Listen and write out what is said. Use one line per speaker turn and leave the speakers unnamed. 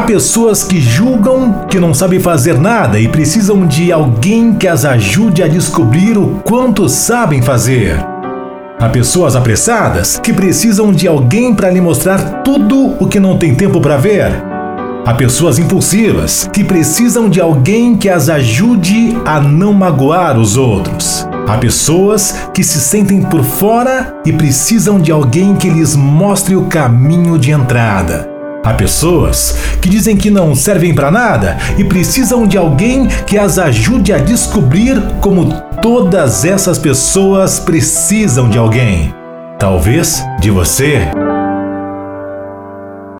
pessoas que julgam que não sabem fazer nada e precisam de alguém que as ajude a descobrir o quanto sabem fazer. Há pessoas apressadas que precisam de alguém para lhe mostrar tudo o que não tem tempo para ver. Há pessoas impulsivas que precisam de alguém que as ajude a não magoar os outros. Há pessoas que se sentem por fora e precisam de alguém que lhes mostre o caminho de entrada. Há pessoas que dizem que não servem para nada e precisam de alguém que as ajude a descobrir como todas essas pessoas precisam de alguém. Talvez de você.